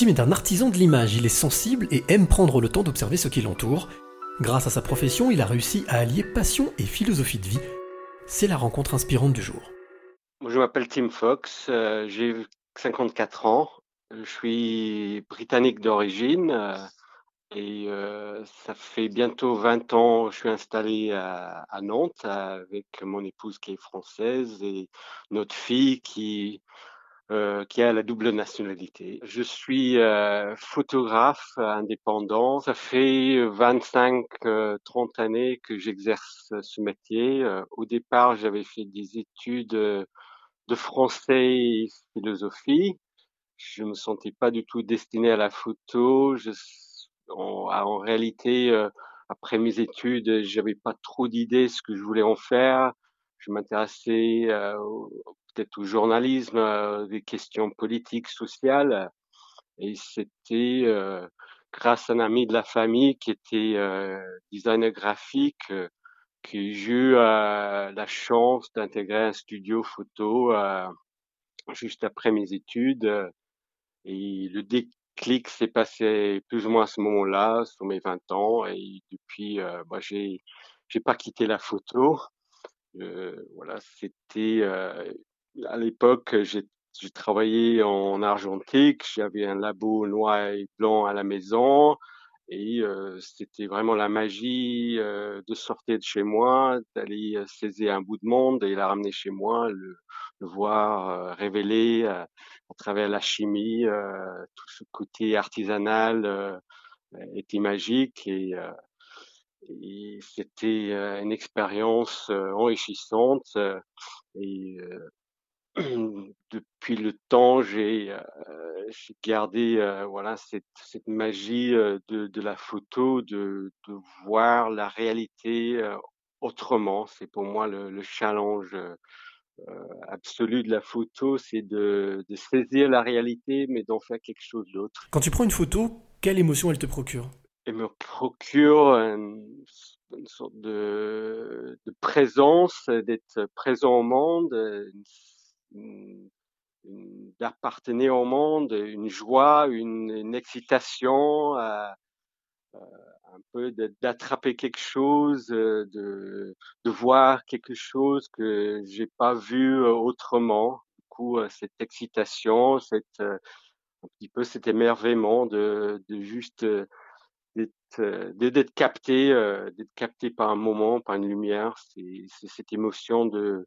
Tim est un artisan de l'image, il est sensible et aime prendre le temps d'observer ce qui l'entoure. Grâce à sa profession, il a réussi à allier passion et philosophie de vie. C'est la rencontre inspirante du jour. Je m'appelle Tim Fox, euh, j'ai 54 ans, je suis britannique d'origine euh, et euh, ça fait bientôt 20 ans que je suis installé à, à, Nantes avec mon épouse qui est française et notre fille qui euh, qui a la double nationalité. Je suis euh, photographe indépendant. Ça fait 25-30 euh, années que j'exerce ce métier. au départ, j'avais fait des études de français et philosophie. Je me sentais pas du tout destiné à la photo. Je, en, en réalité, après mes études, j'avais pas trop d'idées ce que je voulais en faire. Je m'intéressais peut-être au journalisme, euh, des questions politiques, sociales. Et c'était euh, grâce à un ami de la famille qui était euh, designer graphique que j'ai eu la chance d'intégrer un studio photo juste après mes études. Et le déclic s'est passé plus ou moins à ce moment-là, sur mes 20 ans. Et depuis, bah, j'ai j'ai pas quitté la photo. Euh, voilà, c'était à l'époque, j'ai travaillé en argentique, j'avais un labo noir et blanc à la maison et euh, c'était vraiment la magie euh, de sortir de chez moi, d'aller euh, saisir un bout de monde et la ramener chez moi, le, le voir révéler à travers la chimie, tout ce côté artisanal était magique et, et c'était une expérience enrichissante et depuis le temps, j'ai euh, gardé euh, voilà cette, cette magie euh, de, de, la photo, de, de, voir la réalité autrement. C'est pour moi le, le challenge absolu de la photo, c'est de, de, saisir la réalité, mais d'en faire quelque chose d'autre. Quand tu prends une photo, quelle émotion elle te procure? Elle me procure une, une sorte de, de présence, d'être présent au monde, une d'appartenir au monde, une joie, une, une excitation, euh, euh, un peu d'attraper quelque chose, euh, de, de voir quelque chose que j'ai pas vu autrement. Du coup, cette excitation, cette un petit peu cet émerveillement de, de juste d'être capté, d'être capté par un moment, par une lumière. C'est cette émotion de,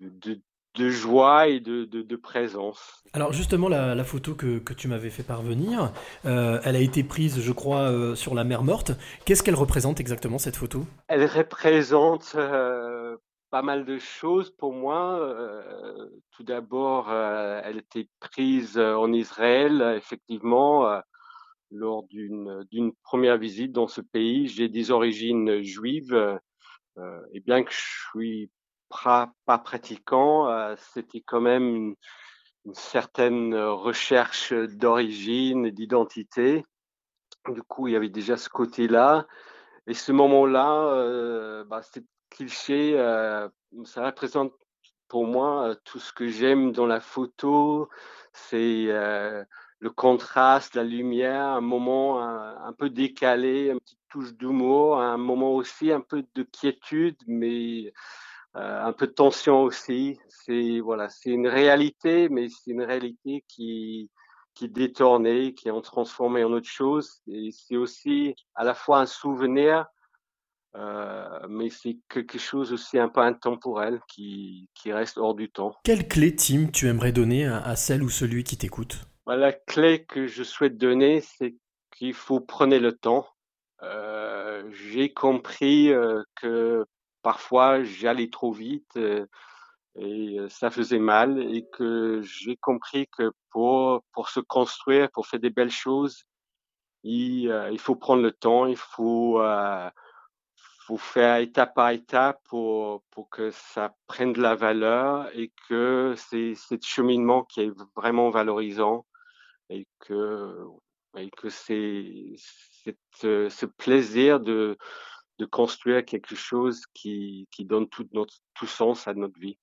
de, de joie et de, de, présence. Alors justement, la, photo que, que, tu m'avais fait parvenir, euh, elle a été prise, je crois, euh, sur la mer Morte. Qu'est-ce qu'elle représente exactement, cette photo? Elle représente euh, pas mal de choses pour moi. tout d'abord, elle était prise en Israël, effectivement, lors d'une première visite dans ce pays. J'ai des origines juives. et bien que je suis pas, pratiquant, euh, c'était quand même une, certaine recherche d'origine et d'identité. Du coup, il y avait déjà ce côté-là. Et ce moment-là, euh, bah, euh, ça représente pour moi tout ce que j'aime dans la photo. C'est le contraste, la lumière, un moment un, un peu décalé, une petite touche d'humour, un moment aussi un peu de quiétude, mais euh, un peu de tension aussi. C'est voilà, c'est une réalité, mais c'est une réalité qui qui est détournée, qui est transformée en autre chose. Et c'est aussi à la fois un souvenir, euh, mais c'est quelque chose aussi un peu intemporel qui, qui reste hors du temps. Quelle clé, Tim, tu aimerais donner à, celle ou celui qui t'écoute? Bah, La clé que je souhaite donner, c'est qu'il faut prendre le temps. Euh, j'ai compris euh, que parfois j'allais trop vite euh, et euh, ça faisait mal et que j'ai compris que pour pour se construire, pour faire des belles choses, il, euh, faut prendre le temps, il faut faut faire étape par étape pour pour que ça prenne de la valeur et que c'est ce cheminement qui est vraiment valorisant et que et que c'est ce plaisir de de construire quelque chose qui, qui donne tout, notre, tout sens à notre vie.